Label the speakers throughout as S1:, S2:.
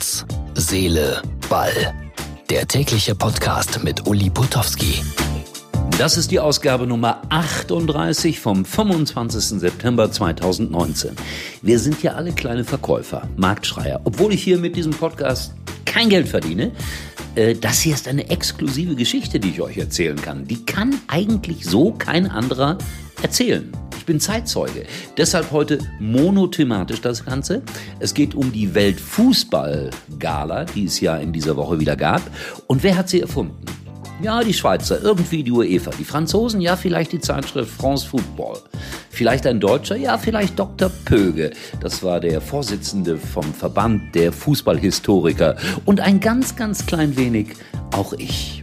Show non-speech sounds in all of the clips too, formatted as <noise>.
S1: Herz, Seele, Ball. Der tägliche Podcast mit Uli Putowski.
S2: Das ist die Ausgabe Nummer 38 vom 25. September 2019. Wir sind ja alle kleine Verkäufer, Marktschreier. Obwohl ich hier mit diesem Podcast kein Geld verdiene, äh, das hier ist eine exklusive Geschichte, die ich euch erzählen kann. Die kann eigentlich so kein anderer erzählen. Ich bin Zeitzeuge. Deshalb heute monothematisch das Ganze. Es geht um die Weltfußball-Gala, die es ja in dieser Woche wieder gab. Und wer hat sie erfunden? Ja, die Schweizer, irgendwie die UEFA. Die Franzosen, ja, vielleicht die Zeitschrift France Football. Vielleicht ein Deutscher, ja, vielleicht Dr. Pöge. Das war der Vorsitzende vom Verband der Fußballhistoriker. Und ein ganz, ganz klein wenig auch ich.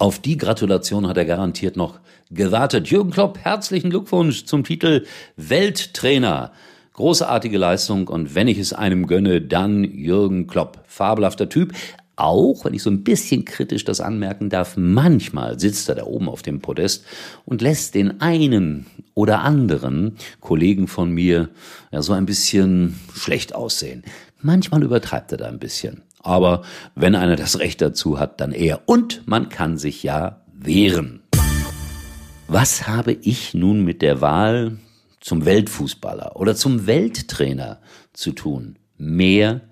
S2: Auf die Gratulation hat er garantiert noch gewartet. Jürgen Klopp, herzlichen Glückwunsch zum Titel Welttrainer. Großartige Leistung und wenn ich es einem gönne, dann Jürgen Klopp. Fabelhafter Typ. Auch, wenn ich so ein bisschen kritisch das anmerken darf, manchmal sitzt er da oben auf dem Podest und lässt den einen oder anderen Kollegen von mir ja so ein bisschen schlecht aussehen. Manchmal übertreibt er da ein bisschen. Aber wenn einer das Recht dazu hat, dann er. Und man kann sich ja wehren. Was habe ich nun mit der Wahl zum Weltfußballer oder zum Welttrainer zu tun? Mehr,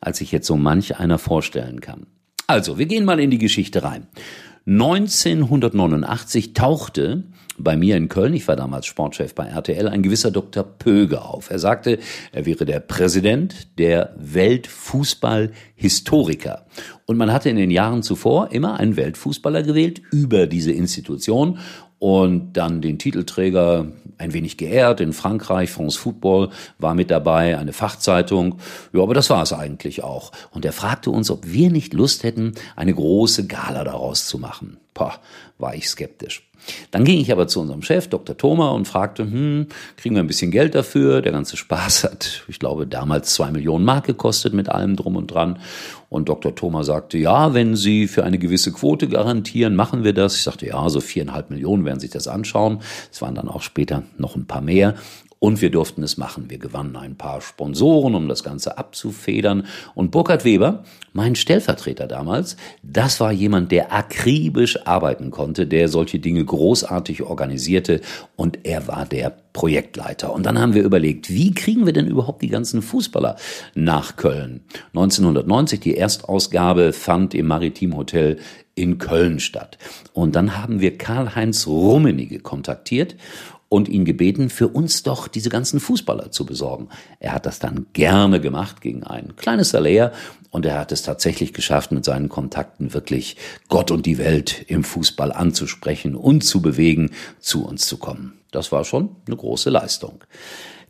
S2: als ich jetzt so manch einer vorstellen kann. Also, wir gehen mal in die Geschichte rein. 1989 tauchte bei mir in Köln, ich war damals Sportchef bei RTL, ein gewisser Dr. Pöge auf. Er sagte, er wäre der Präsident der Weltfußballhistoriker. Und man hatte in den Jahren zuvor immer einen Weltfußballer gewählt über diese Institution und dann den Titelträger ein wenig geehrt in Frankreich. France Football war mit dabei, eine Fachzeitung. Ja, aber das war es eigentlich auch. Und er fragte uns, ob wir nicht Lust hätten, eine große Gala daraus zu machen. Pah, war ich skeptisch. Dann ging ich aber zu unserem Chef, Dr. Thoma, und fragte, hm, kriegen wir ein bisschen Geld dafür? Der ganze Spaß <laughs> hat, ich glaube, damals zwei Millionen Mark gekostet mit allem drum und dran. Und Dr. Thoma sagte, ja, wenn Sie für eine gewisse Quote garantieren, machen wir das. Ich sagte, ja, so viereinhalb Millionen werden sich das anschauen. Es waren dann auch später noch ein paar mehr. Und wir durften es machen. Wir gewannen ein paar Sponsoren, um das Ganze abzufedern. Und Burkhard Weber, mein Stellvertreter damals, das war jemand, der akribisch arbeiten konnte, der solche Dinge großartig organisierte. Und er war der Projektleiter. Und dann haben wir überlegt, wie kriegen wir denn überhaupt die ganzen Fußballer nach Köln? 1990, die Erstausgabe fand im Maritim Hotel in Köln statt. Und dann haben wir Karl-Heinz Rummenigge kontaktiert und ihn gebeten, für uns doch diese ganzen Fußballer zu besorgen. Er hat das dann gerne gemacht gegen ein kleines Salär und er hat es tatsächlich geschafft, mit seinen Kontakten wirklich Gott und die Welt im Fußball anzusprechen und zu bewegen, zu uns zu kommen. Das war schon eine große Leistung.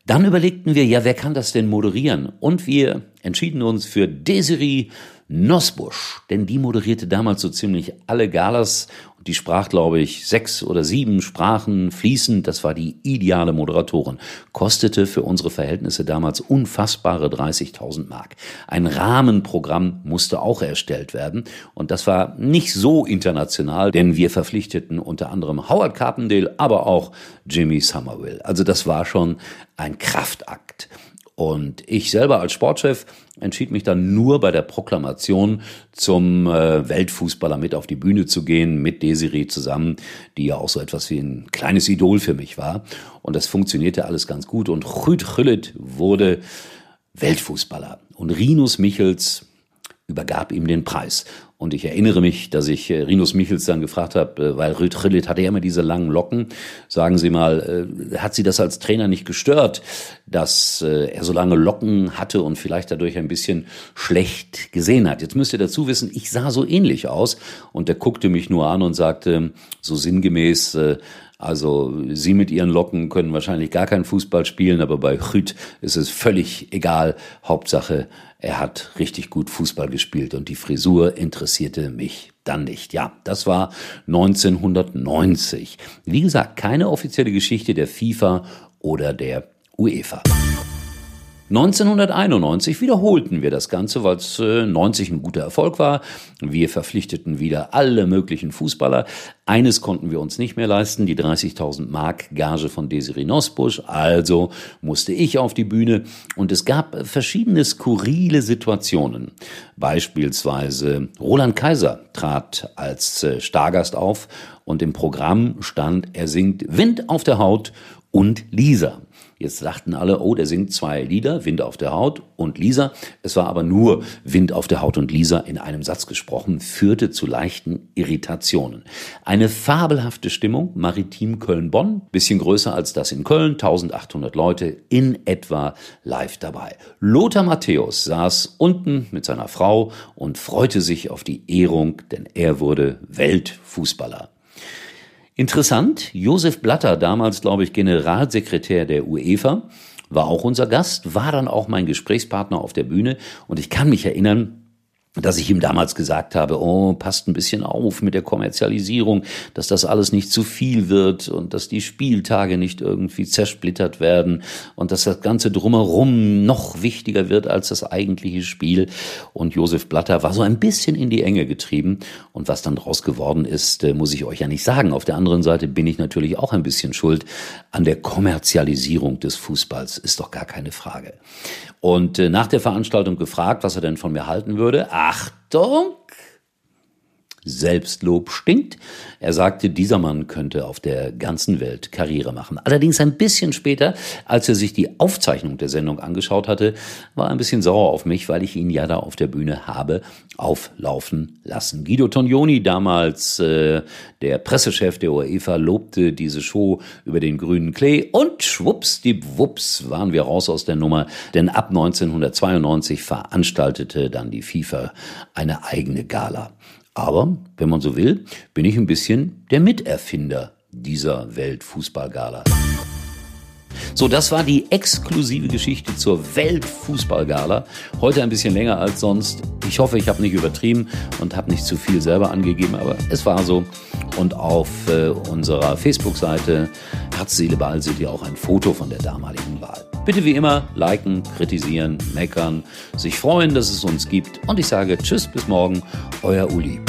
S2: Dann überlegten wir, ja, wer kann das denn moderieren? Und wir entschieden uns für Desiree Nosbusch, denn die moderierte damals so ziemlich alle Galas die sprach, glaube ich, sechs oder sieben Sprachen fließend. Das war die ideale Moderatorin. Kostete für unsere Verhältnisse damals unfassbare 30.000 Mark. Ein Rahmenprogramm musste auch erstellt werden und das war nicht so international, denn wir verpflichteten unter anderem Howard Carpendale, aber auch Jimmy Somerville. Also das war schon ein Kraftakt. Und ich selber als Sportchef entschied mich dann nur bei der Proklamation zum äh, Weltfußballer mit auf die Bühne zu gehen, mit Desiree zusammen, die ja auch so etwas wie ein kleines Idol für mich war. Und das funktionierte alles ganz gut. Und Rüd Rüllet wurde Weltfußballer. Und Rinus Michels übergab ihm den Preis. Und ich erinnere mich, dass ich äh, Rinus Michels dann gefragt habe, äh, weil Rillit hatte ja immer diese langen Locken. Sagen Sie mal, äh, hat Sie das als Trainer nicht gestört, dass er so lange Locken hatte und vielleicht dadurch ein bisschen schlecht gesehen hat? Jetzt müsst ihr dazu wissen, ich sah so ähnlich aus. Und er guckte mich nur an und sagte so sinngemäß, also Sie mit Ihren Locken können wahrscheinlich gar keinen Fußball spielen, aber bei Rüd ist es völlig egal. Hauptsache, er hat richtig gut Fußball gespielt und die Frisur interessierte mich dann nicht. Ja, das war 1990. Wie gesagt, keine offizielle Geschichte der FIFA oder der UEFA. 1991 wiederholten wir das Ganze, weil es äh, 90 ein guter Erfolg war. Wir verpflichteten wieder alle möglichen Fußballer. Eines konnten wir uns nicht mehr leisten, die 30.000 Mark Gage von Desiree Nosbusch. Also musste ich auf die Bühne und es gab verschiedene skurrile Situationen. Beispielsweise Roland Kaiser trat als äh, Stargast auf und im Programm stand, er singt Wind auf der Haut und Lisa. Jetzt sagten alle, oh, der singt zwei Lieder, Wind auf der Haut und Lisa. Es war aber nur Wind auf der Haut und Lisa in einem Satz gesprochen, führte zu leichten Irritationen. Eine fabelhafte Stimmung, maritim Köln-Bonn, bisschen größer als das in Köln, 1800 Leute in etwa live dabei. Lothar Matthäus saß unten mit seiner Frau und freute sich auf die Ehrung, denn er wurde Weltfußballer. Interessant, Josef Blatter, damals glaube ich Generalsekretär der UEFA, war auch unser Gast, war dann auch mein Gesprächspartner auf der Bühne. Und ich kann mich erinnern, dass ich ihm damals gesagt habe, oh, passt ein bisschen auf mit der Kommerzialisierung, dass das alles nicht zu viel wird und dass die Spieltage nicht irgendwie zersplittert werden und dass das Ganze drumherum noch wichtiger wird als das eigentliche Spiel. Und Josef Blatter war so ein bisschen in die Enge getrieben und was dann draus geworden ist, äh, muss ich euch ja nicht sagen. Auf der anderen Seite bin ich natürlich auch ein bisschen schuld an der Kommerzialisierung des Fußballs, ist doch gar keine Frage. Und äh, nach der Veranstaltung gefragt, was er denn von mir halten würde. Achtung! Selbstlob stinkt. Er sagte, dieser Mann könnte auf der ganzen Welt Karriere machen. Allerdings ein bisschen später, als er sich die Aufzeichnung der Sendung angeschaut hatte, war er ein bisschen sauer auf mich, weil ich ihn ja da auf der Bühne habe auflaufen lassen. Guido Tognoni, damals äh, der Pressechef der UEFA, lobte diese Show über den grünen Klee und schwupps, die Wups waren wir raus aus der Nummer, denn ab 1992 veranstaltete dann die FIFA eine eigene Gala. Aber, wenn man so will, bin ich ein bisschen der Miterfinder dieser Weltfußballgala. So, das war die exklusive Geschichte zur Weltfußballgala. Heute ein bisschen länger als sonst. Ich hoffe, ich habe nicht übertrieben und habe nicht zu viel selber angegeben, aber es war so. Und auf äh, unserer Facebook-Seite Herz, Seele, Ball seht ihr auch ein Foto von der damaligen Wahl. Bitte wie immer liken, kritisieren, meckern, sich freuen, dass es uns gibt. Und ich sage Tschüss, bis morgen, euer Uli.